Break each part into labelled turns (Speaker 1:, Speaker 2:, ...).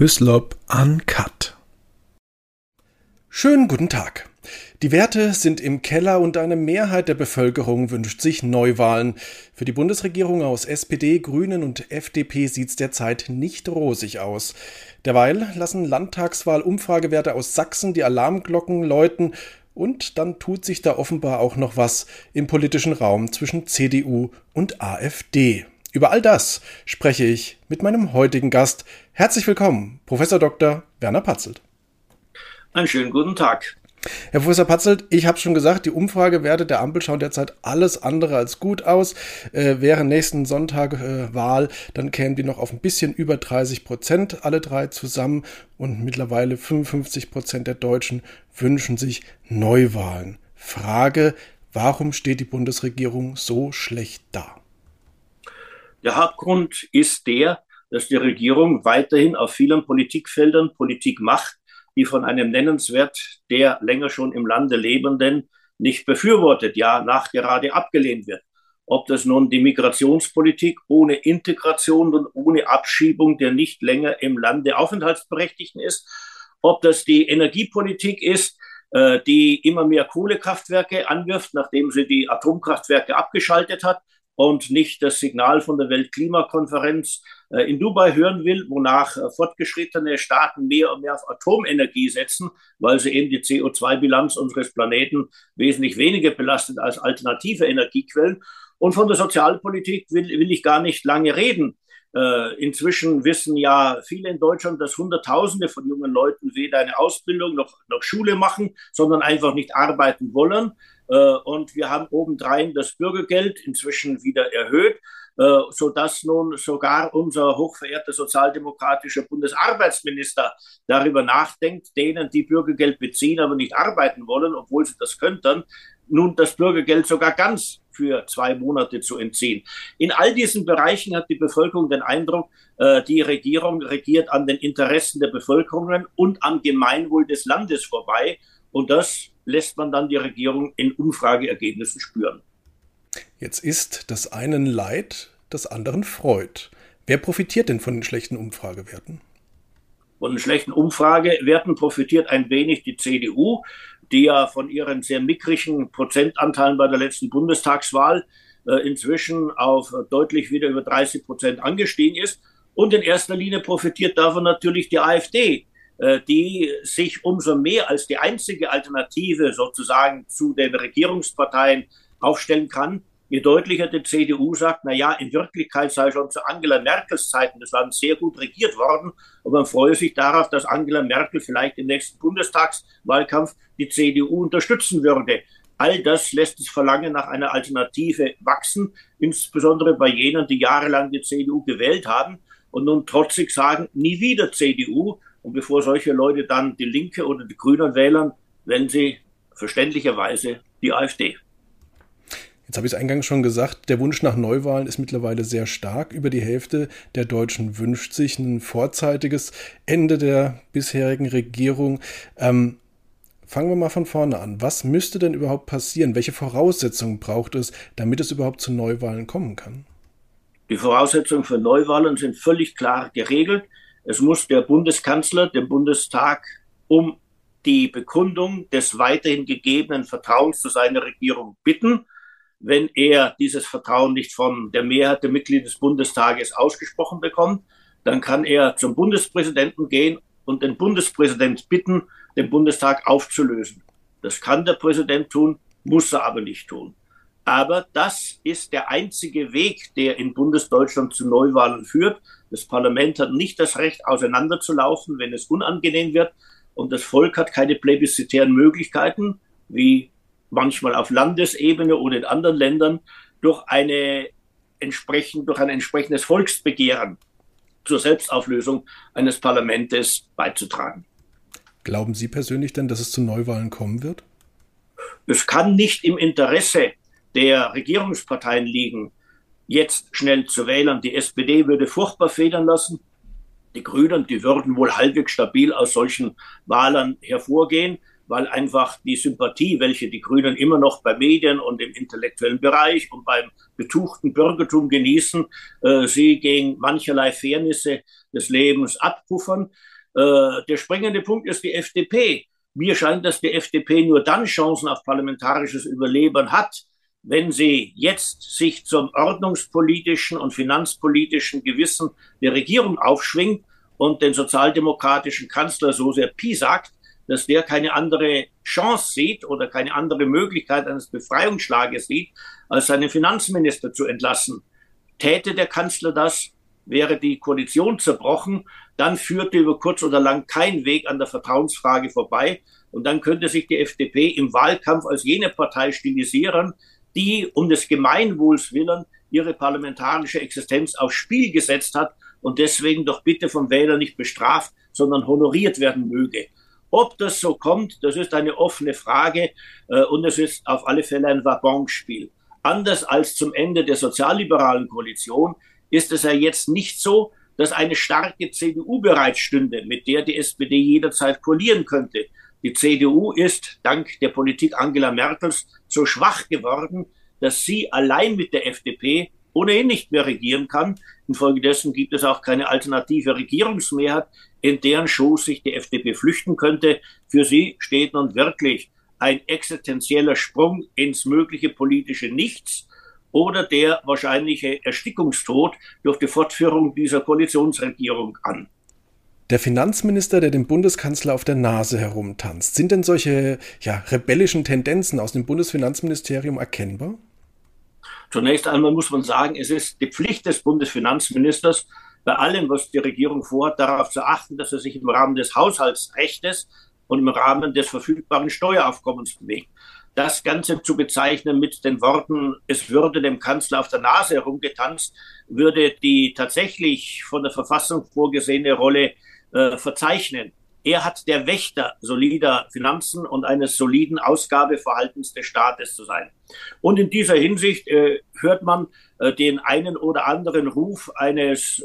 Speaker 1: Hyslop Uncut. Schönen guten Tag. Die Werte sind im Keller und eine Mehrheit der Bevölkerung wünscht sich Neuwahlen. Für die Bundesregierung aus SPD, Grünen und FDP sieht's derzeit nicht rosig aus. Derweil lassen Landtagswahl-Umfragewerte aus Sachsen die Alarmglocken läuten und dann tut sich da offenbar auch noch was im politischen Raum zwischen CDU und AfD. Über all das spreche ich mit meinem heutigen Gast. Herzlich willkommen, Professor Dr. Werner Patzelt.
Speaker 2: Einen schönen guten Tag.
Speaker 1: Herr Professor Patzelt, ich habe schon gesagt, die Umfragewerte der Ampel schauen derzeit alles andere als gut aus. Äh, wäre nächsten Sonntag äh, Wahl, dann kämen die noch auf ein bisschen über 30 Prozent, alle drei zusammen. Und mittlerweile 55 Prozent der Deutschen wünschen sich Neuwahlen. Frage, warum steht die Bundesregierung so schlecht da?
Speaker 2: Der Hauptgrund ist der, dass die Regierung weiterhin auf vielen Politikfeldern Politik macht, die von einem nennenswert der länger schon im Lande Lebenden nicht befürwortet, ja nachgerade abgelehnt wird. Ob das nun die Migrationspolitik ohne Integration und ohne Abschiebung der nicht länger im Lande Aufenthaltsberechtigten ist, ob das die Energiepolitik ist, äh, die immer mehr Kohlekraftwerke anwirft, nachdem sie die Atomkraftwerke abgeschaltet hat, und nicht das Signal von der Weltklimakonferenz äh, in Dubai hören will, wonach äh, fortgeschrittene Staaten mehr und mehr auf Atomenergie setzen, weil sie eben die CO2-Bilanz unseres Planeten wesentlich weniger belastet als alternative Energiequellen. Und von der Sozialpolitik will, will ich gar nicht lange reden. Äh, inzwischen wissen ja viele in Deutschland, dass Hunderttausende von jungen Leuten weder eine Ausbildung noch, noch Schule machen, sondern einfach nicht arbeiten wollen. Äh, und wir haben obendrein das Bürgergeld inzwischen wieder erhöht, äh, sodass nun sogar unser hochverehrter sozialdemokratischer Bundesarbeitsminister darüber nachdenkt, denen, die Bürgergeld beziehen, aber nicht arbeiten wollen, obwohl sie das könnten, nun das Bürgergeld sogar ganz für zwei Monate zu entziehen. In all diesen Bereichen hat die Bevölkerung den Eindruck, äh, die Regierung regiert an den Interessen der Bevölkerungen und am Gemeinwohl des Landes vorbei. Und das lässt man dann die Regierung in Umfrageergebnissen spüren.
Speaker 1: Jetzt ist das einen Leid, das anderen Freud. Wer profitiert denn von den schlechten Umfragewerten?
Speaker 2: Von den schlechten Umfragewerten profitiert ein wenig die CDU, die ja von ihren sehr mickrigen Prozentanteilen bei der letzten Bundestagswahl äh, inzwischen auf deutlich wieder über 30 Prozent angestiegen ist. Und in erster Linie profitiert davon natürlich die AfD, die sich umso mehr als die einzige Alternative sozusagen zu den Regierungsparteien aufstellen kann, je deutlicher die CDU sagt, na ja, in Wirklichkeit sei schon zu Angela Merkels Zeiten des Landes sehr gut regiert worden und man freue sich darauf, dass Angela Merkel vielleicht im nächsten Bundestagswahlkampf die CDU unterstützen würde. All das lässt das Verlangen nach einer Alternative wachsen, insbesondere bei jenen, die jahrelang die CDU gewählt haben und nun trotzig sagen, nie wieder CDU, und bevor solche Leute dann die Linke oder die Grünen wählen, wählen sie verständlicherweise die AfD.
Speaker 1: Jetzt habe ich es eingangs schon gesagt, der Wunsch nach Neuwahlen ist mittlerweile sehr stark. Über die Hälfte der Deutschen wünscht sich ein vorzeitiges Ende der bisherigen Regierung. Ähm, fangen wir mal von vorne an. Was müsste denn überhaupt passieren? Welche Voraussetzungen braucht es, damit es überhaupt zu Neuwahlen kommen kann?
Speaker 2: Die Voraussetzungen für Neuwahlen sind völlig klar geregelt. Es muss der Bundeskanzler den Bundestag um die Bekundung des weiterhin gegebenen Vertrauens zu seiner Regierung bitten. Wenn er dieses Vertrauen nicht von der Mehrheit der Mitglieder des Bundestages ausgesprochen bekommt, dann kann er zum Bundespräsidenten gehen und den Bundespräsident bitten, den Bundestag aufzulösen. Das kann der Präsident tun, muss er aber nicht tun. Aber das ist der einzige Weg, der in Bundesdeutschland zu Neuwahlen führt. Das Parlament hat nicht das Recht, auseinanderzulaufen, wenn es unangenehm wird. Und das Volk hat keine plebiszitären Möglichkeiten, wie manchmal auf Landesebene oder in anderen Ländern, durch, eine entsprechend, durch ein entsprechendes Volksbegehren zur Selbstauflösung eines Parlaments beizutragen.
Speaker 1: Glauben Sie persönlich denn, dass es zu Neuwahlen kommen wird?
Speaker 2: Es kann nicht im Interesse der Regierungsparteien liegen, jetzt schnell zu wählen. Die SPD würde furchtbar federn lassen. Die Grünen, die würden wohl halbwegs stabil aus solchen Wahlen hervorgehen, weil einfach die Sympathie, welche die Grünen immer noch bei Medien und im intellektuellen Bereich und beim betuchten Bürgertum genießen, äh, sie gegen mancherlei Fairnisse des Lebens abpuffern. Äh, der springende Punkt ist die FDP. Mir scheint, dass die FDP nur dann Chancen auf parlamentarisches Überleben hat, wenn sie jetzt sich zum ordnungspolitischen und finanzpolitischen Gewissen der Regierung aufschwingt und den sozialdemokratischen Kanzler so sehr piesackt, dass der keine andere Chance sieht oder keine andere Möglichkeit eines Befreiungsschlages sieht, als seinen Finanzminister zu entlassen. Täte der Kanzler das, wäre die Koalition zerbrochen, dann führte über kurz oder lang kein Weg an der Vertrauensfrage vorbei. Und dann könnte sich die FDP im Wahlkampf als jene Partei stilisieren, die um des Gemeinwohls willen ihre parlamentarische Existenz aufs Spiel gesetzt hat und deswegen doch bitte vom Wähler nicht bestraft, sondern honoriert werden möge. Ob das so kommt, das ist eine offene Frage äh, und es ist auf alle Fälle ein Wabonspiel. Anders als zum Ende der sozialliberalen Koalition ist es ja jetzt nicht so, dass eine starke CDU bereitstünde, mit der die SPD jederzeit koalieren könnte. Die CDU ist dank der Politik Angela Merkels so schwach geworden, dass sie allein mit der FDP ohnehin nicht mehr regieren kann. Infolgedessen gibt es auch keine alternative Regierungsmehrheit, in deren Schoß sich die FDP flüchten könnte. Für sie steht nun wirklich ein existenzieller Sprung ins mögliche politische Nichts oder der wahrscheinliche Erstickungstod durch die Fortführung dieser Koalitionsregierung an.
Speaker 1: Der Finanzminister, der dem Bundeskanzler auf der Nase herumtanzt. Sind denn solche ja, rebellischen Tendenzen aus dem Bundesfinanzministerium erkennbar?
Speaker 2: Zunächst einmal muss man sagen, es ist die Pflicht des Bundesfinanzministers, bei allem, was die Regierung vorhat, darauf zu achten, dass er sich im Rahmen des Haushaltsrechtes und im Rahmen des verfügbaren Steueraufkommens bewegt. Das Ganze zu bezeichnen mit den Worten, es würde dem Kanzler auf der Nase herumgetanzt, würde die tatsächlich von der Verfassung vorgesehene Rolle äh, verzeichnen. Er hat der Wächter solider Finanzen und eines soliden Ausgabeverhaltens des Staates zu sein. Und in dieser Hinsicht äh, hört man äh, den einen oder anderen Ruf eines äh,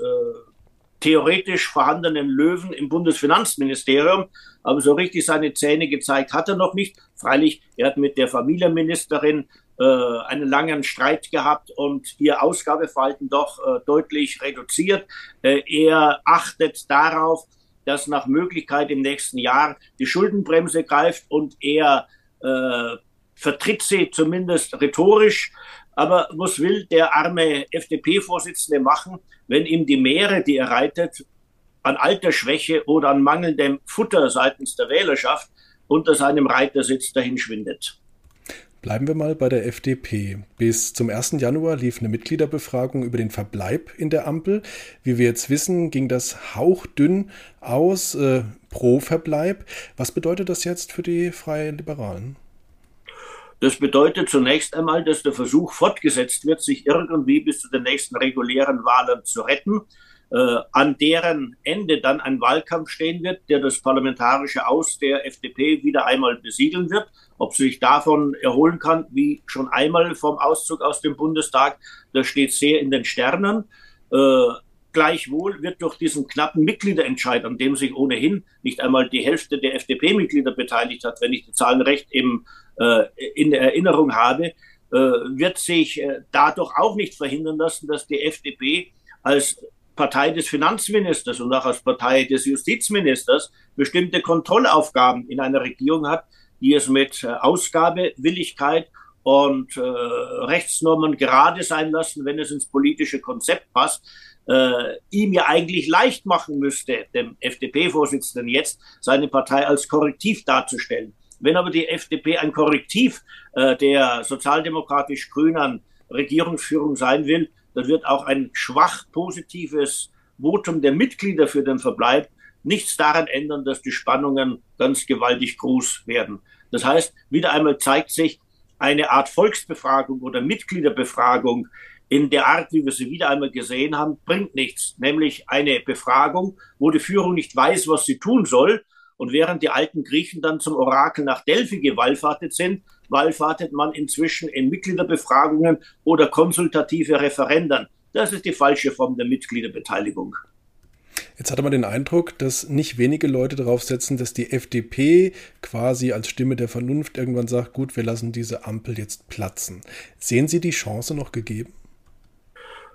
Speaker 2: theoretisch vorhandenen Löwen im Bundesfinanzministerium, aber so richtig seine Zähne gezeigt hat er noch nicht. Freilich, er hat mit der Familienministerin äh, einen langen Streit gehabt und ihr Ausgabeverhalten doch äh, deutlich reduziert. Er achtet darauf, dass nach Möglichkeit im nächsten Jahr die Schuldenbremse greift und er äh, vertritt sie zumindest rhetorisch. Aber was will der arme FDP-Vorsitzende machen, wenn ihm die Meere, die er reitet, an Altersschwäche oder an mangelndem Futter seitens der Wählerschaft unter seinem Reitersitz dahin schwindet?
Speaker 1: Bleiben wir mal bei der FDP. Bis zum 1. Januar lief eine Mitgliederbefragung über den Verbleib in der Ampel. Wie wir jetzt wissen, ging das hauchdünn aus äh, pro Verbleib. Was bedeutet das jetzt für die Freien Liberalen?
Speaker 2: Das bedeutet zunächst einmal, dass der Versuch fortgesetzt wird, sich irgendwie bis zu den nächsten regulären Wahlen zu retten äh, an deren Ende dann ein Wahlkampf stehen wird, der das parlamentarische Aus der FDP wieder einmal besiedeln wird. Ob sie sich davon erholen kann, wie schon einmal vom Auszug aus dem Bundestag, das steht sehr in den Sternen. Äh, Gleichwohl wird durch diesen knappen Mitgliederentscheid, an dem sich ohnehin nicht einmal die Hälfte der FDP-Mitglieder beteiligt hat, wenn ich die Zahlen recht im, äh, in Erinnerung habe, äh, wird sich äh, dadurch auch nicht verhindern lassen, dass die FDP als Partei des Finanzministers und auch als Partei des Justizministers bestimmte Kontrollaufgaben in einer Regierung hat, die es mit äh, Ausgabewilligkeit und äh, Rechtsnormen gerade sein lassen, wenn es ins politische Konzept passt, äh, ihm ja eigentlich leicht machen müsste, dem FDP-Vorsitzenden jetzt seine Partei als Korrektiv darzustellen. Wenn aber die FDP ein Korrektiv äh, der sozialdemokratisch-grünen Regierungsführung sein will, dann wird auch ein schwach positives Votum der Mitglieder für den Verbleib nichts daran ändern, dass die Spannungen ganz gewaltig groß werden. Das heißt, wieder einmal zeigt sich, eine Art Volksbefragung oder Mitgliederbefragung in der Art, wie wir sie wieder einmal gesehen haben, bringt nichts. Nämlich eine Befragung, wo die Führung nicht weiß, was sie tun soll. Und während die alten Griechen dann zum Orakel nach Delphi gewallfahrtet sind, wallfahrtet man inzwischen in Mitgliederbefragungen oder konsultative Referendern. Das ist die falsche Form der Mitgliederbeteiligung.
Speaker 1: Jetzt hatte man den Eindruck, dass nicht wenige Leute darauf setzen, dass die FDP quasi als Stimme der Vernunft irgendwann sagt, gut, wir lassen diese Ampel jetzt platzen. Sehen Sie die Chance noch gegeben?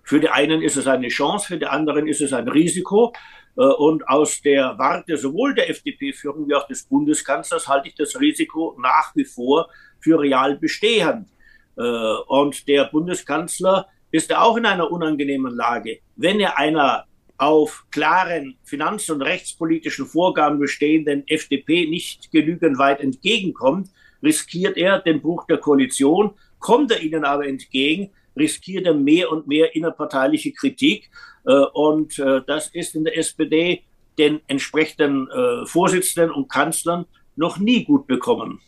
Speaker 2: Für die einen ist es eine Chance, für die anderen ist es ein Risiko. Äh, und aus der Warte sowohl der FDP-Führung wie auch des Bundeskanzlers halte ich das Risiko nach wie vor für real bestehend. Äh, und der Bundeskanzler ist auch in einer unangenehmen Lage. Wenn er einer auf klaren finanz- und rechtspolitischen Vorgaben bestehenden FDP nicht genügend weit entgegenkommt, riskiert er den Bruch der Koalition. Kommt er ihnen aber entgegen, riskiert er mehr und mehr innerparteiliche Kritik. Äh, und äh, das ist in der SPD den entsprechenden äh, Vorsitzenden und Kanzlern noch nie gut bekommen.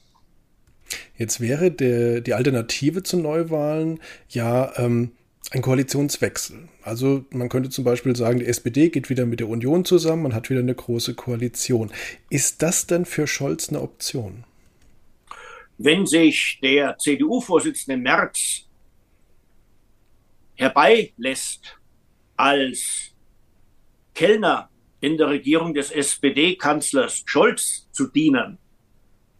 Speaker 1: Jetzt wäre der, die Alternative zu Neuwahlen ja ähm, ein Koalitionswechsel. Also man könnte zum Beispiel sagen, die SPD geht wieder mit der Union zusammen, man hat wieder eine große Koalition. Ist das denn für Scholz eine Option?
Speaker 2: Wenn sich der CDU-Vorsitzende Merz herbeilässt, als Kellner in der Regierung des SPD-Kanzlers Scholz zu dienen,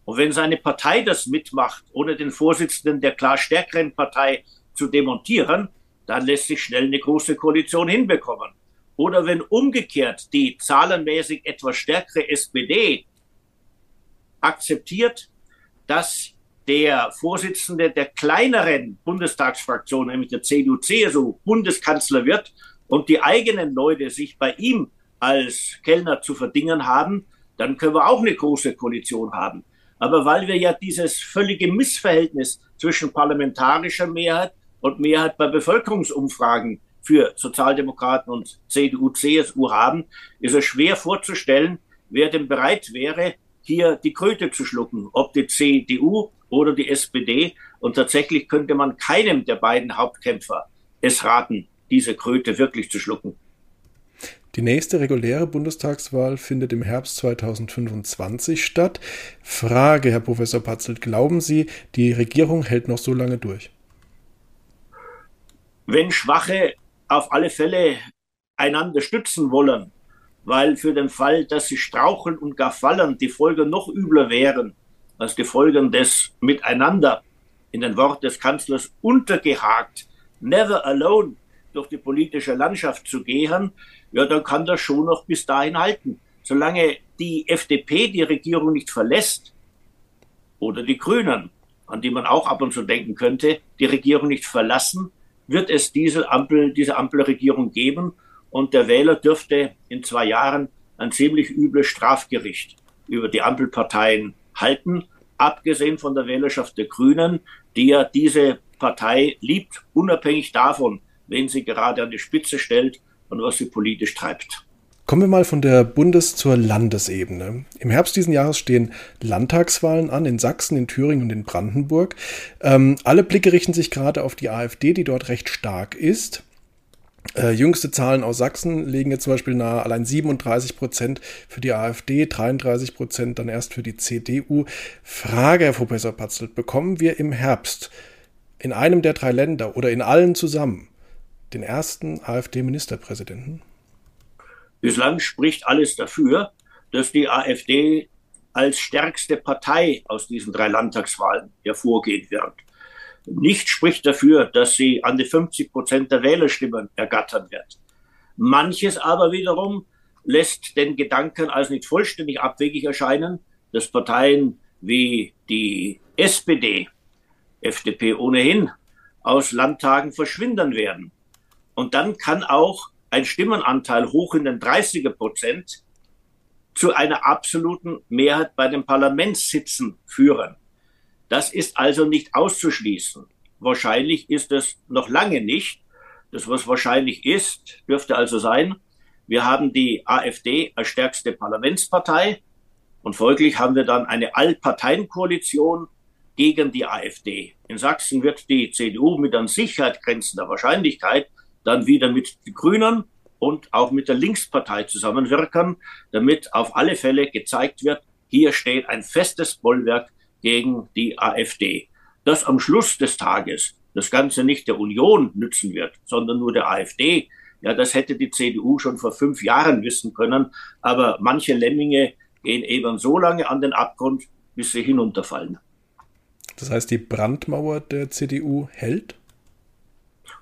Speaker 2: und wenn seine Partei das mitmacht, ohne den Vorsitzenden der klar stärkeren Partei zu demontieren, dann lässt sich schnell eine große Koalition hinbekommen. Oder wenn umgekehrt die zahlenmäßig etwas stärkere SPD akzeptiert, dass der Vorsitzende der kleineren Bundestagsfraktion, nämlich der CDU-CSU, Bundeskanzler wird und die eigenen Leute sich bei ihm als Kellner zu verdingen haben, dann können wir auch eine große Koalition haben. Aber weil wir ja dieses völlige Missverhältnis zwischen parlamentarischer Mehrheit und Mehrheit bei Bevölkerungsumfragen für Sozialdemokraten und CDU, CSU haben, ist es schwer vorzustellen, wer denn bereit wäre, hier die Kröte zu schlucken, ob die CDU oder die SPD. Und tatsächlich könnte man keinem der beiden Hauptkämpfer es raten, diese Kröte wirklich zu schlucken.
Speaker 1: Die nächste reguläre Bundestagswahl findet im Herbst 2025 statt. Frage, Herr Professor Patzelt, glauben Sie, die Regierung hält noch so lange durch?
Speaker 2: Wenn Schwache auf alle Fälle einander stützen wollen, weil für den Fall, dass sie straucheln und gar fallen, die Folgen noch übler wären als die Folgen des Miteinander, in den Wort des Kanzlers untergehakt, never alone durch die politische Landschaft zu gehen, ja, dann kann das schon noch bis dahin halten. Solange die FDP die Regierung nicht verlässt oder die Grünen, an die man auch ab und zu denken könnte, die Regierung nicht verlassen, wird es diese Ampel, diese Ampelregierung geben und der Wähler dürfte in zwei Jahren ein ziemlich übles Strafgericht über die Ampelparteien halten, abgesehen von der Wählerschaft der Grünen, die ja diese Partei liebt, unabhängig davon, wen sie gerade an die Spitze stellt und was sie politisch treibt.
Speaker 1: Kommen wir mal von der Bundes- zur Landesebene. Im Herbst diesen Jahres stehen Landtagswahlen an in Sachsen, in Thüringen und in Brandenburg. Ähm, alle Blicke richten sich gerade auf die AfD, die dort recht stark ist. Äh, jüngste Zahlen aus Sachsen legen jetzt zum Beispiel nahe, allein 37 Prozent für die AfD, 33 Prozent dann erst für die CDU. Frage, Herr Professor Patzelt, bekommen wir im Herbst in einem der drei Länder oder in allen zusammen den ersten AfD-Ministerpräsidenten?
Speaker 2: Bislang spricht alles dafür, dass die AfD als stärkste Partei aus diesen drei Landtagswahlen hervorgehen wird. Nicht spricht dafür, dass sie an die 50 Prozent der Wählerstimmen ergattern wird. Manches aber wiederum lässt den Gedanken als nicht vollständig abwegig erscheinen, dass Parteien wie die SPD, FDP ohnehin, aus Landtagen verschwinden werden. Und dann kann auch ein Stimmenanteil hoch in den 30er Prozent zu einer absoluten Mehrheit bei den Parlamentssitzen führen. Das ist also nicht auszuschließen. Wahrscheinlich ist es noch lange nicht. Das, was wahrscheinlich ist, dürfte also sein, wir haben die AfD als stärkste Parlamentspartei und folglich haben wir dann eine Allparteienkoalition gegen die AfD. In Sachsen wird die CDU mit an Sicherheit grenzender Wahrscheinlichkeit dann wieder mit den Grünen und auch mit der Linkspartei zusammenwirken, damit auf alle Fälle gezeigt wird, hier steht ein festes Bollwerk gegen die AfD. Dass am Schluss des Tages das Ganze nicht der Union nützen wird, sondern nur der AfD, Ja, das hätte die CDU schon vor fünf Jahren wissen können. Aber manche Lemminge gehen eben so lange an den Abgrund, bis sie hinunterfallen.
Speaker 1: Das heißt, die Brandmauer der CDU hält?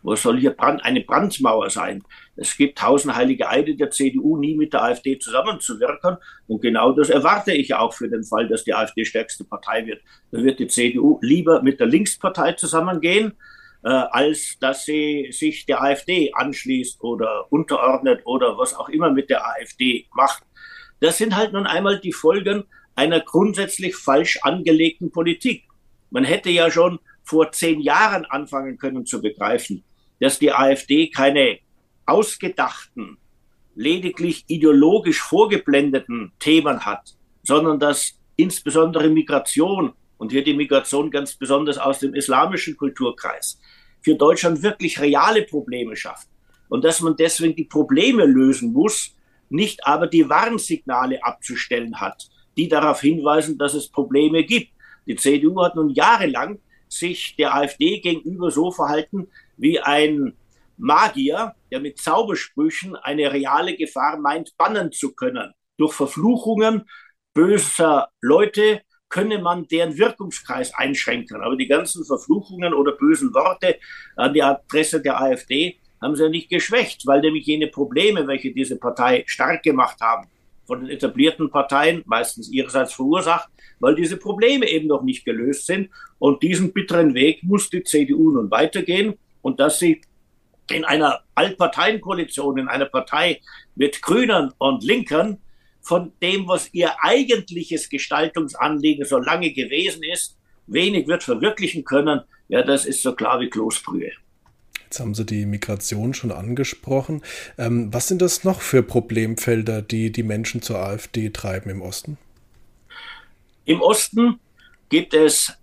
Speaker 2: Was soll hier Brand, eine Brandmauer sein? Es gibt tausend heilige Eide der CDU, nie mit der AfD zusammenzuwirken. Und genau das erwarte ich auch für den Fall, dass die AfD stärkste Partei wird. Da wird die CDU lieber mit der Linkspartei zusammengehen, äh, als dass sie sich der AfD anschließt oder unterordnet oder was auch immer mit der AfD macht. Das sind halt nun einmal die Folgen einer grundsätzlich falsch angelegten Politik. Man hätte ja schon vor zehn Jahren anfangen können zu begreifen, dass die AfD keine ausgedachten, lediglich ideologisch vorgeblendeten Themen hat, sondern dass insbesondere Migration und hier die Migration ganz besonders aus dem islamischen Kulturkreis für Deutschland wirklich reale Probleme schafft und dass man deswegen die Probleme lösen muss, nicht aber die Warnsignale abzustellen hat, die darauf hinweisen, dass es Probleme gibt. Die CDU hat nun jahrelang sich der AfD gegenüber so verhalten wie ein Magier, der mit Zaubersprüchen eine reale Gefahr meint, bannen zu können. Durch Verfluchungen böser Leute könne man deren Wirkungskreis einschränken. Aber die ganzen Verfluchungen oder bösen Worte an die Adresse der AfD haben sie ja nicht geschwächt, weil nämlich jene Probleme, welche diese Partei stark gemacht haben, von den etablierten Parteien, meistens ihrerseits verursacht, weil diese Probleme eben noch nicht gelöst sind. Und diesen bitteren Weg muss die CDU nun weitergehen. Und dass sie in einer Altparteienkoalition, in einer Partei mit Grünen und Linken, von dem, was ihr eigentliches Gestaltungsanliegen so lange gewesen ist, wenig wird verwirklichen können, ja, das ist so klar wie Kloßbrühe.
Speaker 1: Jetzt haben Sie die Migration schon angesprochen. Ähm, was sind das noch für Problemfelder, die die Menschen zur AfD treiben im Osten?
Speaker 2: Im Osten gibt es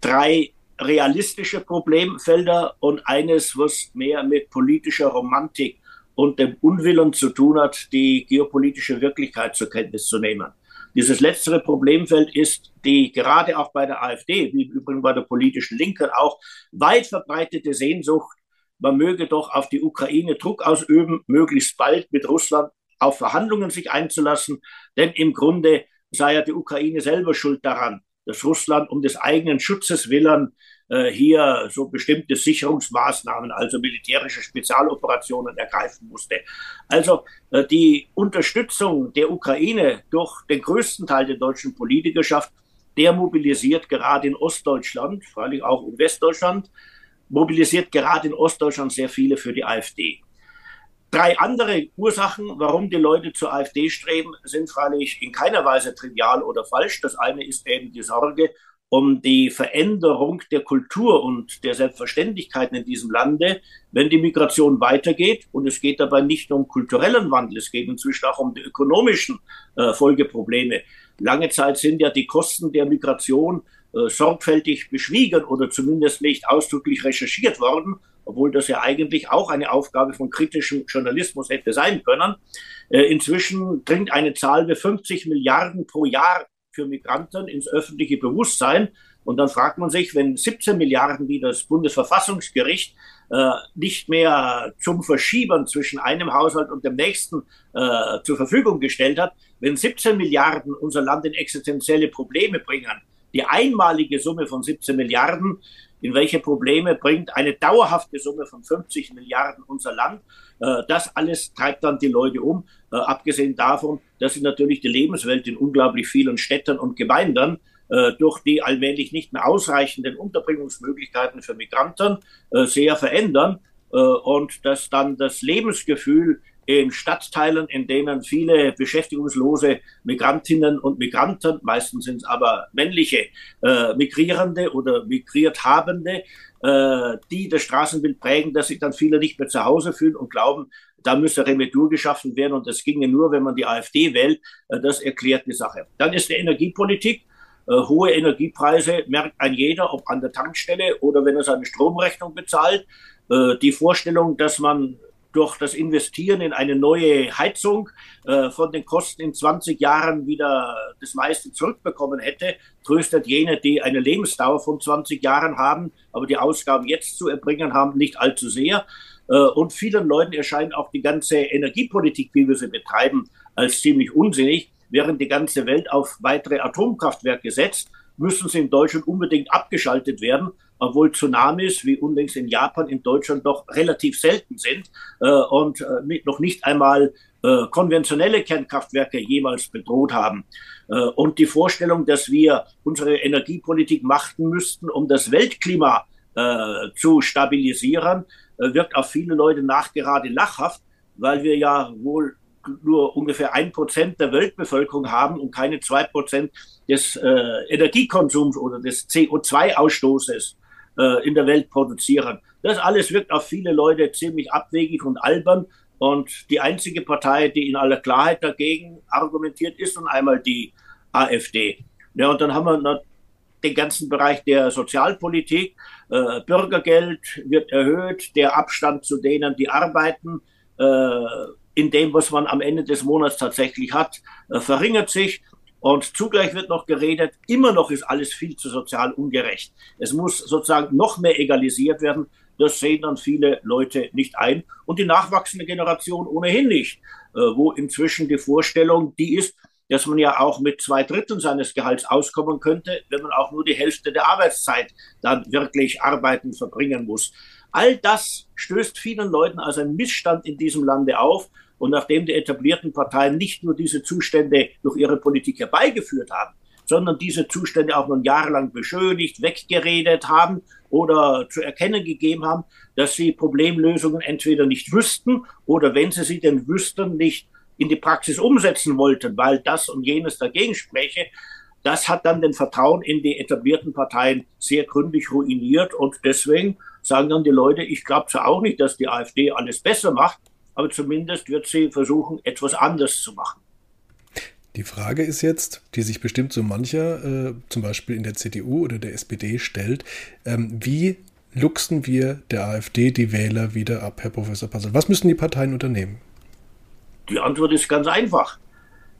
Speaker 2: drei realistische Problemfelder und eines, was mehr mit politischer Romantik und dem Unwillen zu tun hat, die geopolitische Wirklichkeit zur Kenntnis zu nehmen. Dieses letztere Problemfeld ist die gerade auch bei der AfD, wie übrigens bei der politischen Linken auch, weit verbreitete Sehnsucht man möge doch auf die Ukraine Druck ausüben, möglichst bald mit Russland auf Verhandlungen sich einzulassen, denn im Grunde sei ja die Ukraine selber schuld daran, dass Russland um des eigenen Schutzes willen äh, hier so bestimmte Sicherungsmaßnahmen, also militärische Spezialoperationen ergreifen musste. Also äh, die Unterstützung der Ukraine durch den größten Teil der deutschen Politikerschaft, der mobilisiert gerade in Ostdeutschland, freilich auch in Westdeutschland, mobilisiert gerade in Ostdeutschland sehr viele für die AfD. Drei andere Ursachen, warum die Leute zur AfD streben, sind freilich in keiner Weise trivial oder falsch. Das eine ist eben die Sorge um die Veränderung der Kultur und der Selbstverständlichkeiten in diesem Lande, wenn die Migration weitergeht. Und es geht dabei nicht nur um kulturellen Wandel, es geht inzwischen auch um die ökonomischen äh, Folgeprobleme. Lange Zeit sind ja die Kosten der Migration äh, sorgfältig beschwiegen oder zumindest nicht ausdrücklich recherchiert worden, obwohl das ja eigentlich auch eine Aufgabe von kritischem Journalismus hätte sein können. Äh, inzwischen dringt eine Zahl wie 50 Milliarden pro Jahr für Migranten ins öffentliche Bewusstsein. Und dann fragt man sich, wenn 17 Milliarden, die das Bundesverfassungsgericht äh, nicht mehr zum Verschieben zwischen einem Haushalt und dem nächsten äh, zur Verfügung gestellt hat, wenn 17 Milliarden unser Land in existenzielle Probleme bringen, die einmalige Summe von 17 Milliarden, in welche Probleme bringt eine dauerhafte Summe von 50 Milliarden unser Land. Äh, das alles treibt dann die Leute um, äh, abgesehen davon, dass sie natürlich die Lebenswelt in unglaublich vielen Städten und Gemeinden äh, durch die allmählich nicht mehr ausreichenden Unterbringungsmöglichkeiten für Migranten sehr verändern und dass dann das Lebensgefühl in Stadtteilen, in denen viele beschäftigungslose Migrantinnen und Migranten, meistens sind es aber männliche äh, Migrierende oder migriert Habende, äh, die das Straßenbild prägen, dass sich dann viele nicht mehr zu Hause fühlen und glauben, da müsse Remedur geschaffen werden und das ginge nur, wenn man die AfD wählt. Äh, das erklärt die Sache. Dann ist die Energiepolitik. Äh, hohe Energiepreise merkt ein jeder, ob an der Tankstelle oder wenn er seine Stromrechnung bezahlt. Äh, die Vorstellung, dass man durch das Investieren in eine neue Heizung äh, von den Kosten in 20 Jahren wieder das meiste zurückbekommen hätte, tröstet jene, die eine Lebensdauer von 20 Jahren haben, aber die Ausgaben jetzt zu erbringen haben, nicht allzu sehr. Äh, und vielen Leuten erscheint auch die ganze Energiepolitik, wie wir sie betreiben, als ziemlich unsinnig. Während die ganze Welt auf weitere Atomkraftwerke setzt, müssen sie in Deutschland unbedingt abgeschaltet werden, obwohl Tsunamis wie unlängst in Japan in Deutschland doch relativ selten sind äh, und äh, noch nicht einmal äh, konventionelle Kernkraftwerke jemals bedroht haben. Äh, und die Vorstellung, dass wir unsere Energiepolitik machen müssten, um das Weltklima äh, zu stabilisieren, äh, wirkt auf viele Leute nachgerade lachhaft, weil wir ja wohl nur ungefähr ein Prozent der Weltbevölkerung haben und keine zwei Prozent des äh, Energiekonsums oder des CO2-Ausstoßes äh, in der Welt produzieren. Das alles wirkt auf viele Leute ziemlich abwegig und albern. Und die einzige Partei, die in aller Klarheit dagegen argumentiert, ist nun einmal die AfD. Ja, und dann haben wir den ganzen Bereich der Sozialpolitik. Äh, Bürgergeld wird erhöht, der Abstand zu denen, die arbeiten, äh, in dem, was man am Ende des Monats tatsächlich hat, äh, verringert sich. Und zugleich wird noch geredet, immer noch ist alles viel zu sozial ungerecht. Es muss sozusagen noch mehr egalisiert werden. Das sehen dann viele Leute nicht ein und die nachwachsende Generation ohnehin nicht, äh, wo inzwischen die Vorstellung die ist, dass man ja auch mit zwei Dritteln seines Gehalts auskommen könnte, wenn man auch nur die Hälfte der Arbeitszeit dann wirklich arbeiten verbringen muss. All das stößt vielen Leuten als ein Missstand in diesem Lande auf. Und nachdem die etablierten Parteien nicht nur diese Zustände durch ihre Politik herbeigeführt haben, sondern diese Zustände auch nun jahrelang beschönigt, weggeredet haben oder zu erkennen gegeben haben, dass sie Problemlösungen entweder nicht wüssten oder wenn sie sie denn wüssten, nicht in die Praxis umsetzen wollten, weil das und jenes dagegen spreche, das hat dann den Vertrauen in die etablierten Parteien sehr gründlich ruiniert. Und deswegen sagen dann die Leute, ich glaube zwar auch nicht, dass die AfD alles besser macht, aber zumindest wird sie versuchen, etwas anders zu machen.
Speaker 1: Die Frage ist jetzt, die sich bestimmt so mancher, äh, zum Beispiel in der CDU oder der SPD, stellt, ähm, wie luchsen wir der AfD die Wähler wieder ab, Herr Professor Passel? Was müssen die Parteien unternehmen?
Speaker 2: Die Antwort ist ganz einfach.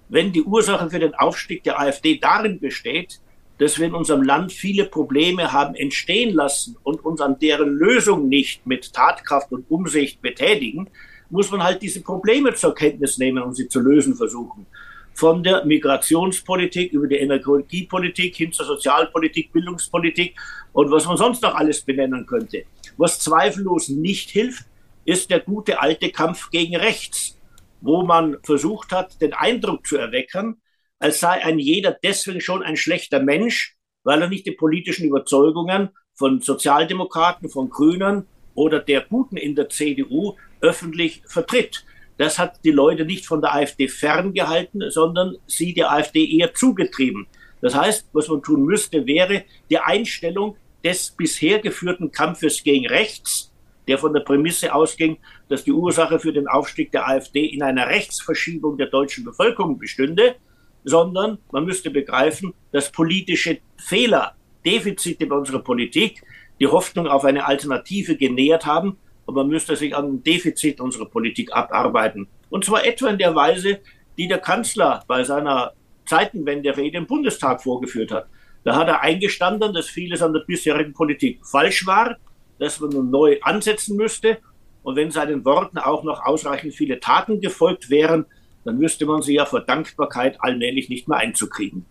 Speaker 2: Wenn die Ursache für den Aufstieg der AfD darin besteht, dass wir in unserem Land viele Probleme haben entstehen lassen und uns an deren Lösung nicht mit Tatkraft und Umsicht betätigen, muss man halt diese Probleme zur Kenntnis nehmen und sie zu lösen versuchen. Von der Migrationspolitik über die Energiepolitik hin zur Sozialpolitik, Bildungspolitik und was man sonst noch alles benennen könnte. Was zweifellos nicht hilft, ist der gute alte Kampf gegen rechts, wo man versucht hat, den Eindruck zu erwecken, als sei ein jeder deswegen schon ein schlechter Mensch, weil er nicht die politischen Überzeugungen von Sozialdemokraten, von Grünen oder der Guten in der CDU öffentlich vertritt. Das hat die Leute nicht von der AfD ferngehalten, sondern sie der AfD eher zugetrieben. Das heißt, was man tun müsste, wäre die Einstellung des bisher geführten Kampfes gegen rechts, der von der Prämisse ausging, dass die Ursache für den Aufstieg der AfD in einer Rechtsverschiebung der deutschen Bevölkerung bestünde, sondern man müsste begreifen, dass politische Fehler, Defizite bei unserer Politik die Hoffnung auf eine Alternative genährt haben und man müsste sich an dem Defizit unserer Politik abarbeiten. Und zwar etwa in der Weise, die der Kanzler bei seiner Zeitenwende-Rede im Bundestag vorgeführt hat. Da hat er eingestanden, dass vieles an der bisherigen Politik falsch war, dass man nun neu ansetzen müsste. Und wenn seinen Worten auch noch ausreichend viele Taten gefolgt wären, dann wüsste man sie ja vor Dankbarkeit allmählich nicht mehr einzukriegen.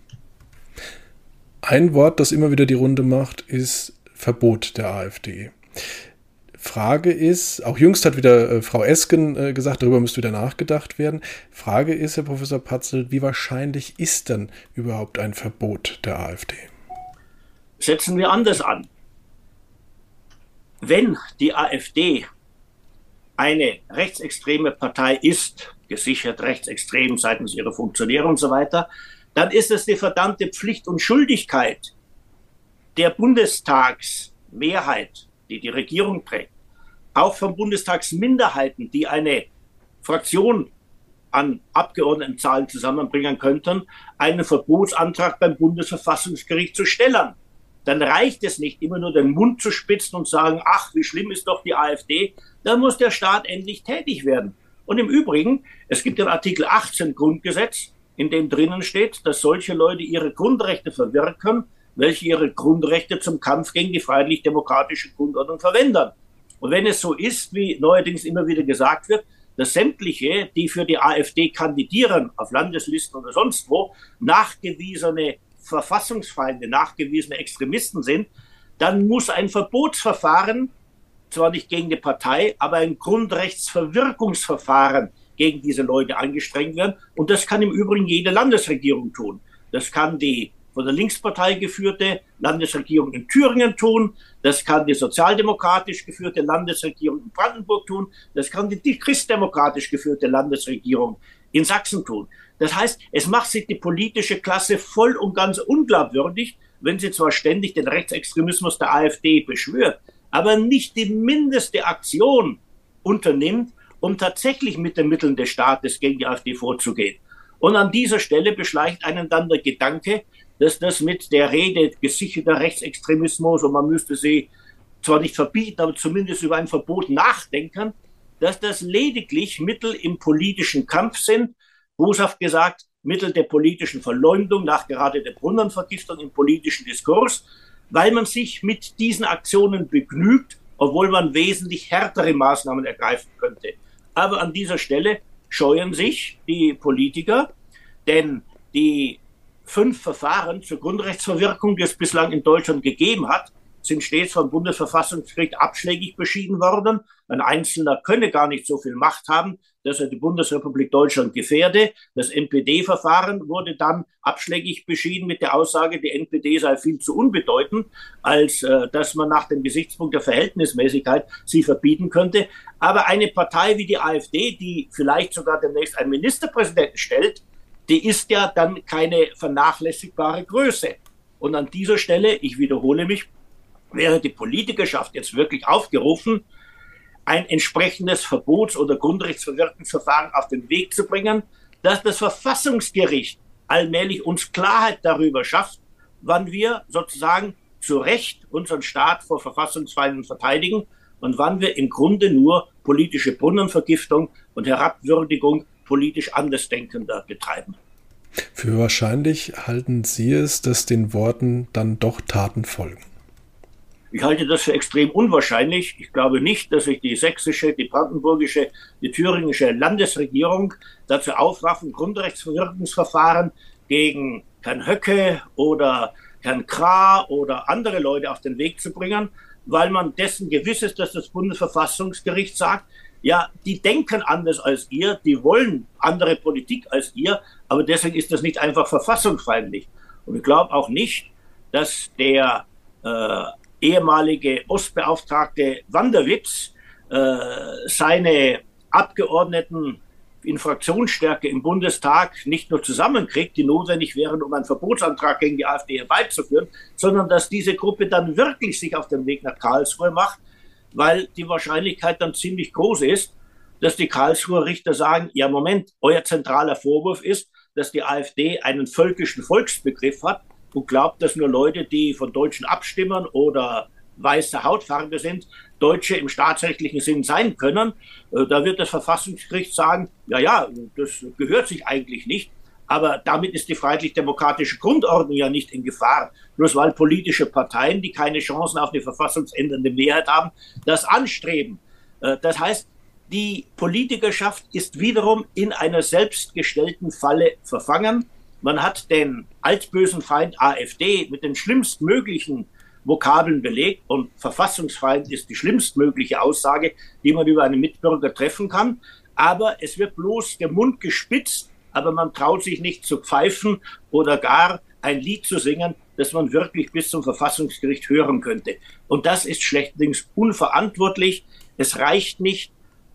Speaker 1: Ein Wort, das immer wieder die Runde macht, ist Verbot der AfD. Frage ist, auch jüngst hat wieder äh, Frau Esken äh, gesagt, darüber müsste wieder nachgedacht werden. Frage ist, Herr Professor Patzel, wie wahrscheinlich ist denn überhaupt ein Verbot der AfD?
Speaker 2: Setzen wir anders an. Wenn die AfD eine rechtsextreme Partei ist, gesichert rechtsextrem seitens ihrer Funktionäre und so weiter, dann ist es die verdammte Pflicht und Schuldigkeit der Bundestagsmehrheit, die die Regierung trägt, auch von Bundestagsminderheiten, die eine Fraktion an Abgeordnetenzahlen zusammenbringen könnten, einen Verbotsantrag beim Bundesverfassungsgericht zu stellen. Dann reicht es nicht, immer nur den Mund zu spitzen und sagen, ach, wie schlimm ist doch die AfD. Da muss der Staat endlich tätig werden. Und im Übrigen, es gibt den Artikel 18 Grundgesetz, in dem drinnen steht, dass solche Leute ihre Grundrechte verwirken, welche ihre Grundrechte zum Kampf gegen die freiheitlich-demokratische Grundordnung verwenden. Und wenn es so ist, wie neuerdings immer wieder gesagt wird, dass sämtliche, die für die AfD kandidieren, auf Landeslisten oder sonst wo, nachgewiesene Verfassungsfeinde, nachgewiesene Extremisten sind, dann muss ein Verbotsverfahren, zwar nicht gegen die Partei, aber ein Grundrechtsverwirkungsverfahren gegen diese Leute angestrengt werden. Und das kann im Übrigen jede Landesregierung tun. Das kann die von der Linkspartei geführte Landesregierung in Thüringen tun. Das kann die sozialdemokratisch geführte Landesregierung in Brandenburg tun. Das kann die christdemokratisch geführte Landesregierung in Sachsen tun. Das heißt, es macht sich die politische Klasse voll und ganz unglaubwürdig, wenn sie zwar ständig den Rechtsextremismus der AfD beschwört, aber nicht die mindeste Aktion unternimmt, um tatsächlich mit den Mitteln des Staates gegen die AfD vorzugehen. Und an dieser Stelle beschleicht einen dann der Gedanke, dass das mit der Rede gesicherter Rechtsextremismus und man müsste sie zwar nicht verbieten, aber zumindest über ein Verbot nachdenken, dass das lediglich Mittel im politischen Kampf sind, boshaft gesagt, Mittel der politischen Verleumdung nach gerade der Brunnenvergiftung im politischen Diskurs, weil man sich mit diesen Aktionen begnügt, obwohl man wesentlich härtere Maßnahmen ergreifen könnte. Aber an dieser Stelle scheuen sich die Politiker, denn die fünf Verfahren zur Grundrechtsverwirkung, die es bislang in Deutschland gegeben hat, sind stets vom Bundesverfassungsgericht abschlägig beschieden worden. Ein Einzelner könne gar nicht so viel Macht haben, dass er die Bundesrepublik Deutschland gefährde. Das NPD-Verfahren wurde dann abschlägig beschieden mit der Aussage, die NPD sei viel zu unbedeutend, als äh, dass man nach dem Gesichtspunkt der Verhältnismäßigkeit sie verbieten könnte. Aber eine Partei wie die AfD, die vielleicht sogar demnächst einen Ministerpräsidenten stellt, die ist ja dann keine vernachlässigbare Größe. Und an dieser Stelle, ich wiederhole mich, wäre die Politikerschaft jetzt wirklich aufgerufen, ein entsprechendes Verbots- oder Grundrechtsverwirkungsverfahren auf den Weg zu bringen, dass das Verfassungsgericht allmählich uns Klarheit darüber schafft, wann wir sozusagen zu Recht unseren Staat vor Verfassungsfeinden verteidigen und wann wir im Grunde nur politische Brunnenvergiftung und Herabwürdigung politisch Andersdenkender betreiben.
Speaker 1: Für wahrscheinlich halten Sie es, dass den Worten dann doch Taten folgen?
Speaker 2: Ich halte das für extrem unwahrscheinlich. Ich glaube nicht, dass sich die sächsische, die brandenburgische, die thüringische Landesregierung dazu aufraffen, Grundrechtsverwirkungsverfahren gegen Herrn Höcke oder Herrn Krah oder andere Leute auf den Weg zu bringen, weil man dessen gewiss ist, dass das Bundesverfassungsgericht sagt, ja, die denken anders als ihr, die wollen andere Politik als ihr, aber deswegen ist das nicht einfach verfassungsfeindlich. Und ich glaube auch nicht, dass der äh, ehemalige Ostbeauftragte Wanderwitz äh, seine Abgeordneten in Fraktionsstärke im Bundestag nicht nur zusammenkriegt, die notwendig wären, um einen Verbotsantrag gegen die AfD herbeizuführen, sondern dass diese Gruppe dann wirklich sich auf den Weg nach Karlsruhe macht, weil die Wahrscheinlichkeit dann ziemlich groß ist, dass die Karlsruher Richter sagen, ja Moment, euer zentraler Vorwurf ist, dass die AfD einen völkischen Volksbegriff hat und glaubt, dass nur Leute, die von Deutschen abstimmen oder weiße Hautfarbe sind, Deutsche im staatsrechtlichen Sinn sein können. Äh, da wird das Verfassungsgericht sagen, ja, ja, das gehört sich eigentlich nicht. Aber damit ist die freiheitlich-demokratische Grundordnung ja nicht in Gefahr. Bloß weil politische Parteien, die keine Chancen auf eine verfassungsändernde Mehrheit haben, das anstreben. Äh, das heißt, die Politikerschaft ist wiederum in einer selbstgestellten Falle verfangen. Man hat den altbösen Feind AfD mit den schlimmstmöglichen Vokabeln belegt und Verfassungsfeind ist die schlimmstmögliche Aussage, die man über einen Mitbürger treffen kann. Aber es wird bloß der Mund gespitzt, aber man traut sich nicht zu pfeifen oder gar ein Lied zu singen, das man wirklich bis zum Verfassungsgericht hören könnte. Und das ist schlechterdings unverantwortlich. Es reicht nicht,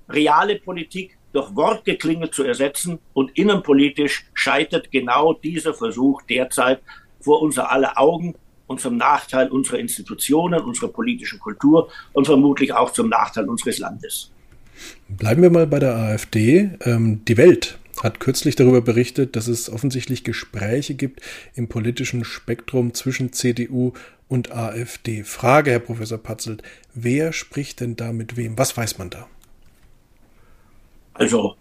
Speaker 2: reale Politik durch Wortgeklingel zu ersetzen und innenpolitisch scheitert genau dieser Versuch derzeit vor unser aller Augen und zum Nachteil unserer Institutionen, unserer politischen Kultur und vermutlich auch zum Nachteil unseres Landes.
Speaker 1: Bleiben wir mal bei der AfD. Ähm, die Welt hat kürzlich darüber berichtet, dass es offensichtlich Gespräche gibt im politischen Spektrum zwischen CDU und AfD. Frage, Herr Professor Patzelt, wer spricht denn da mit wem? Was weiß man da?
Speaker 2: Also,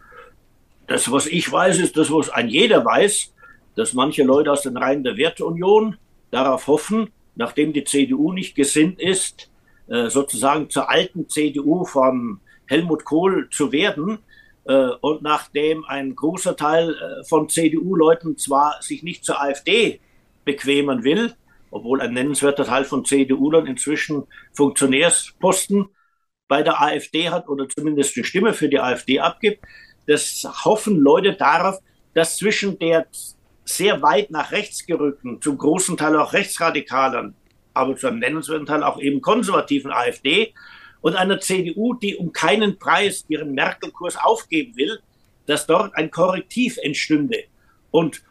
Speaker 2: das, was ich weiß, ist das, was ein jeder weiß, dass manche Leute aus den Reihen der Werteunion darauf hoffen, nachdem die CDU nicht gesinnt ist, äh, sozusagen zur alten CDU von Helmut Kohl zu werden. Äh, und nachdem ein großer Teil äh, von CDU-Leuten zwar sich nicht zur AfD bequemen will, obwohl ein nennenswerter Teil von CDU-Lern inzwischen Funktionärsposten bei der AfD hat oder zumindest eine Stimme für die AfD abgibt, das hoffen Leute darauf, dass zwischen der sehr weit nach rechts gerückten, zum großen Teil auch rechtsradikalen, aber zu einem nennenswerten Teil auch eben konservativen AfD und einer CDU, die um keinen Preis ihren Merkel-Kurs aufgeben will, dass dort ein Korrektiv entstünde. Und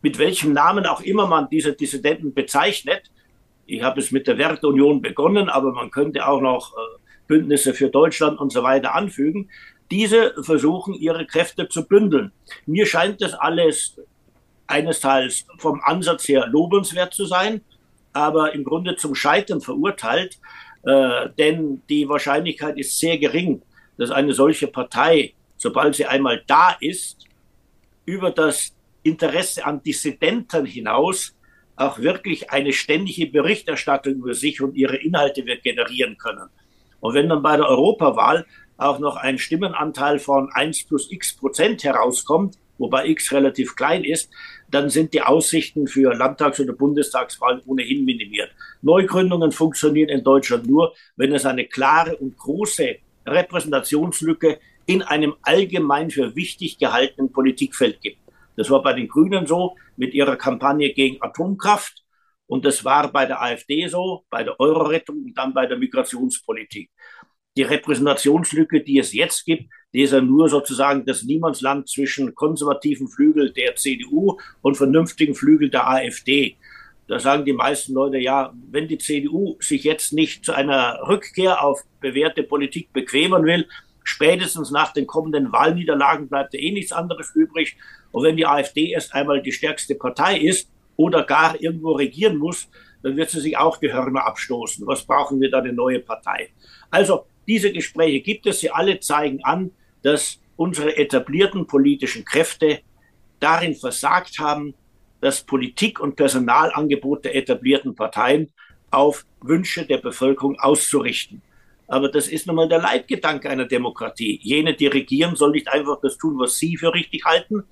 Speaker 2: mit welchem Namen auch immer man diese Dissidenten bezeichnet, ich habe es mit der Werteunion begonnen, aber man könnte auch noch äh, Bündnisse für Deutschland und so weiter anfügen. Diese versuchen, ihre Kräfte zu bündeln. Mir scheint das alles eines Teils vom Ansatz her lobenswert zu sein, aber im Grunde zum Scheitern verurteilt, äh, denn die Wahrscheinlichkeit ist sehr gering, dass eine solche Partei, sobald sie einmal da ist, über das Interesse an Dissidenten hinaus auch wirklich eine ständige Berichterstattung über sich und ihre Inhalte wird generieren können. Und wenn dann bei der Europawahl auch noch ein Stimmenanteil von 1 plus x Prozent herauskommt, wobei x relativ klein ist, dann sind die Aussichten für Landtags- oder Bundestagswahlen ohnehin minimiert. Neugründungen funktionieren in Deutschland nur, wenn es eine klare und große Repräsentationslücke in einem allgemein für wichtig gehaltenen Politikfeld gibt. Das war bei den Grünen so mit ihrer Kampagne gegen Atomkraft. Und das war bei der AfD so, bei der Euro-Rettung und dann bei der Migrationspolitik. Die Repräsentationslücke, die es jetzt gibt, die ist ja nur sozusagen das Niemandsland zwischen konservativen Flügel der CDU und vernünftigen Flügel der AfD. Da sagen die meisten Leute, ja, wenn die CDU sich jetzt nicht zu einer Rückkehr auf bewährte Politik bequemen will, spätestens nach den kommenden Wahlniederlagen bleibt ja eh nichts anderes übrig. Und wenn die AfD erst einmal die stärkste Partei ist oder gar irgendwo regieren muss, dann wird sie sich auch die Hörner abstoßen. Was brauchen wir da eine neue Partei? Also diese Gespräche gibt es. Sie alle zeigen an, dass unsere etablierten politischen Kräfte darin versagt haben, das Politik- und Personalangebot der etablierten Parteien auf Wünsche der Bevölkerung auszurichten. Aber das ist nun mal der Leitgedanke einer Demokratie. Jene, die regieren, sollen nicht einfach das tun, was sie für richtig halten,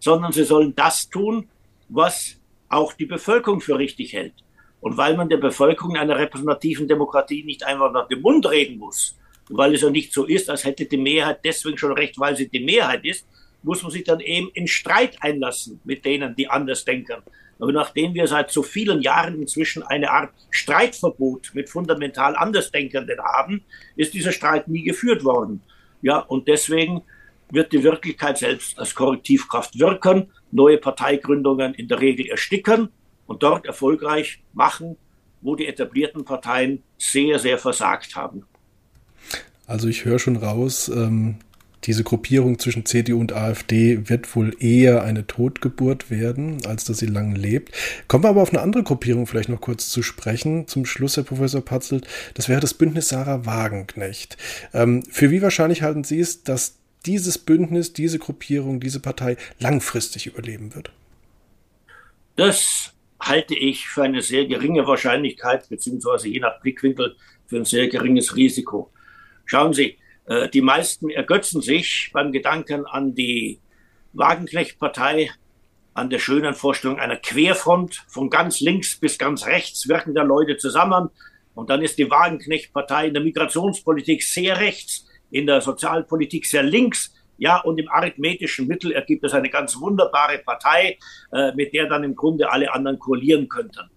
Speaker 2: sondern sie sollen das tun, was auch die Bevölkerung für richtig hält. Und weil man der Bevölkerung einer repräsentativen Demokratie nicht einfach nach dem Mund reden muss, weil es ja nicht so ist, als hätte die Mehrheit deswegen schon recht, weil sie die Mehrheit ist, muss man sich dann eben in Streit einlassen mit denen, die anders denken. Aber nachdem wir seit so vielen Jahren inzwischen eine Art Streitverbot mit fundamental Andersdenkenden haben, ist dieser Streit nie geführt worden. Ja, und deswegen wird die Wirklichkeit selbst als Korrektivkraft wirken, neue Parteigründungen in der Regel ersticken und dort erfolgreich machen, wo die etablierten Parteien sehr, sehr versagt haben.
Speaker 1: Also ich höre schon raus, ähm, diese Gruppierung zwischen CDU und AfD wird wohl eher eine Totgeburt werden, als dass sie lange lebt. Kommen wir aber auf eine andere Gruppierung vielleicht noch kurz zu sprechen. Zum Schluss, Herr Professor Patzelt, das wäre das Bündnis Sarah Wagenknecht. Ähm, für wie wahrscheinlich halten Sie es, dass dieses Bündnis, diese Gruppierung, diese Partei langfristig überleben wird?
Speaker 2: Das halte ich für eine sehr geringe Wahrscheinlichkeit, beziehungsweise je nach Blickwinkel für ein sehr geringes Risiko. Schauen Sie, äh, die meisten ergötzen sich beim Gedanken an die Wagenknecht-Partei, an der schönen Vorstellung einer Querfront von ganz links bis ganz rechts wirkender Leute zusammen. Und dann ist die Wagenknecht-Partei in der Migrationspolitik sehr rechts, in der Sozialpolitik sehr links. Ja, und im arithmetischen Mittel ergibt es eine ganz wunderbare Partei, äh, mit der dann im Grunde alle anderen koalieren könnten.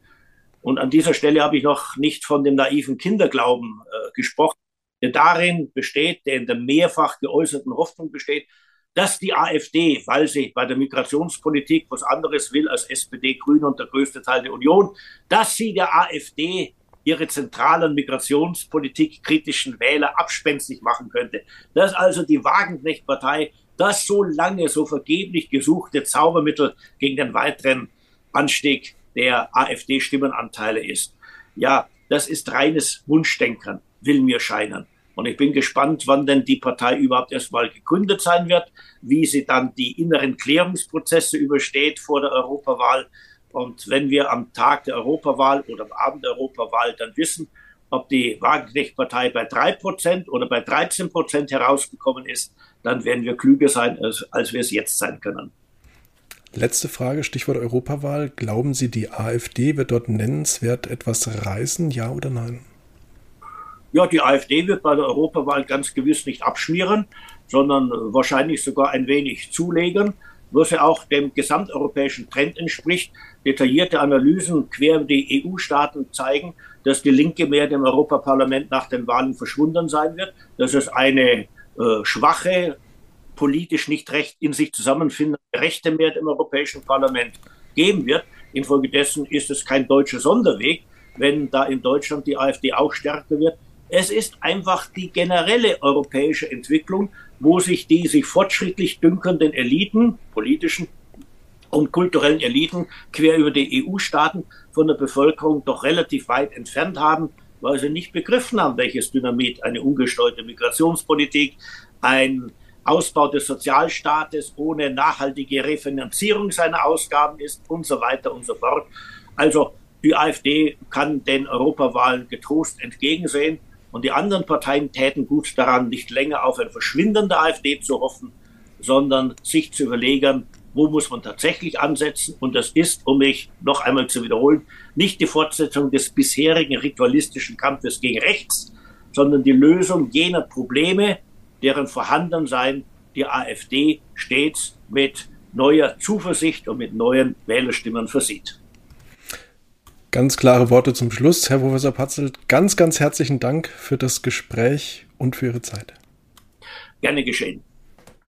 Speaker 2: Und an dieser Stelle habe ich noch nicht von dem naiven Kinderglauben äh, gesprochen, der darin besteht, der in der mehrfach geäußerten Hoffnung besteht, dass die AfD, weil sie bei der Migrationspolitik was anderes will als SPD, Grüne und der größte Teil der Union, dass sie der AfD ihre zentralen Migrationspolitik kritischen Wähler abspenstig machen könnte. Dass also die Wagenknecht-Partei das so lange, so vergeblich gesuchte Zaubermittel gegen den weiteren Anstieg der AfD-Stimmenanteile ist. Ja, das ist reines Wunschdenken, will mir scheinen. Und ich bin gespannt, wann denn die Partei überhaupt erstmal gegründet sein wird, wie sie dann die inneren Klärungsprozesse übersteht vor der Europawahl und wenn wir am Tag der Europawahl oder am Abend der Europawahl dann wissen, ob die Wagenknecht-Partei bei drei Prozent oder bei 13 Prozent herausgekommen ist, dann werden wir klüger sein, als, als wir es jetzt sein können.
Speaker 1: Letzte Frage, Stichwort Europawahl. Glauben Sie, die AfD wird dort nennenswert etwas reißen, ja oder nein?
Speaker 2: Ja, die AfD wird bei der Europawahl ganz gewiss nicht abschmieren, sondern wahrscheinlich sogar ein wenig zulegen, was ja auch dem gesamteuropäischen Trend entspricht. Detaillierte Analysen quer die EU-Staaten zeigen, dass die linke Mehrheit im Europaparlament nach den Wahlen verschwunden sein wird, dass es eine äh, schwache, politisch nicht recht in sich zusammenfindende rechte Mehrheit im Europäischen Parlament geben wird. Infolgedessen ist es kein deutscher Sonderweg, wenn da in Deutschland die AfD auch stärker wird. Es ist einfach die generelle europäische Entwicklung, wo sich die sich fortschrittlich dünkenden Eliten, politischen und kulturellen Eliten quer über die EU-Staaten von der Bevölkerung doch relativ weit entfernt haben, weil sie nicht begriffen haben, welches Dynamit eine ungesteuerte Migrationspolitik, ein Ausbau des Sozialstaates ohne nachhaltige Refinanzierung seiner Ausgaben ist und so weiter und so fort. Also die AfD kann den Europawahlen getrost entgegensehen und die anderen Parteien täten gut daran, nicht länger auf ein Verschwinden der AfD zu hoffen, sondern sich zu überlegen, wo muss man tatsächlich ansetzen. Und das ist, um mich noch einmal zu wiederholen, nicht die Fortsetzung des bisherigen ritualistischen Kampfes gegen rechts, sondern die Lösung jener Probleme, deren Vorhandensein die AfD stets mit neuer Zuversicht und mit neuen Wählerstimmen versieht.
Speaker 1: Ganz klare Worte zum Schluss, Herr Professor Patzelt. Ganz, ganz herzlichen Dank für das Gespräch und für Ihre Zeit.
Speaker 2: Gerne geschehen.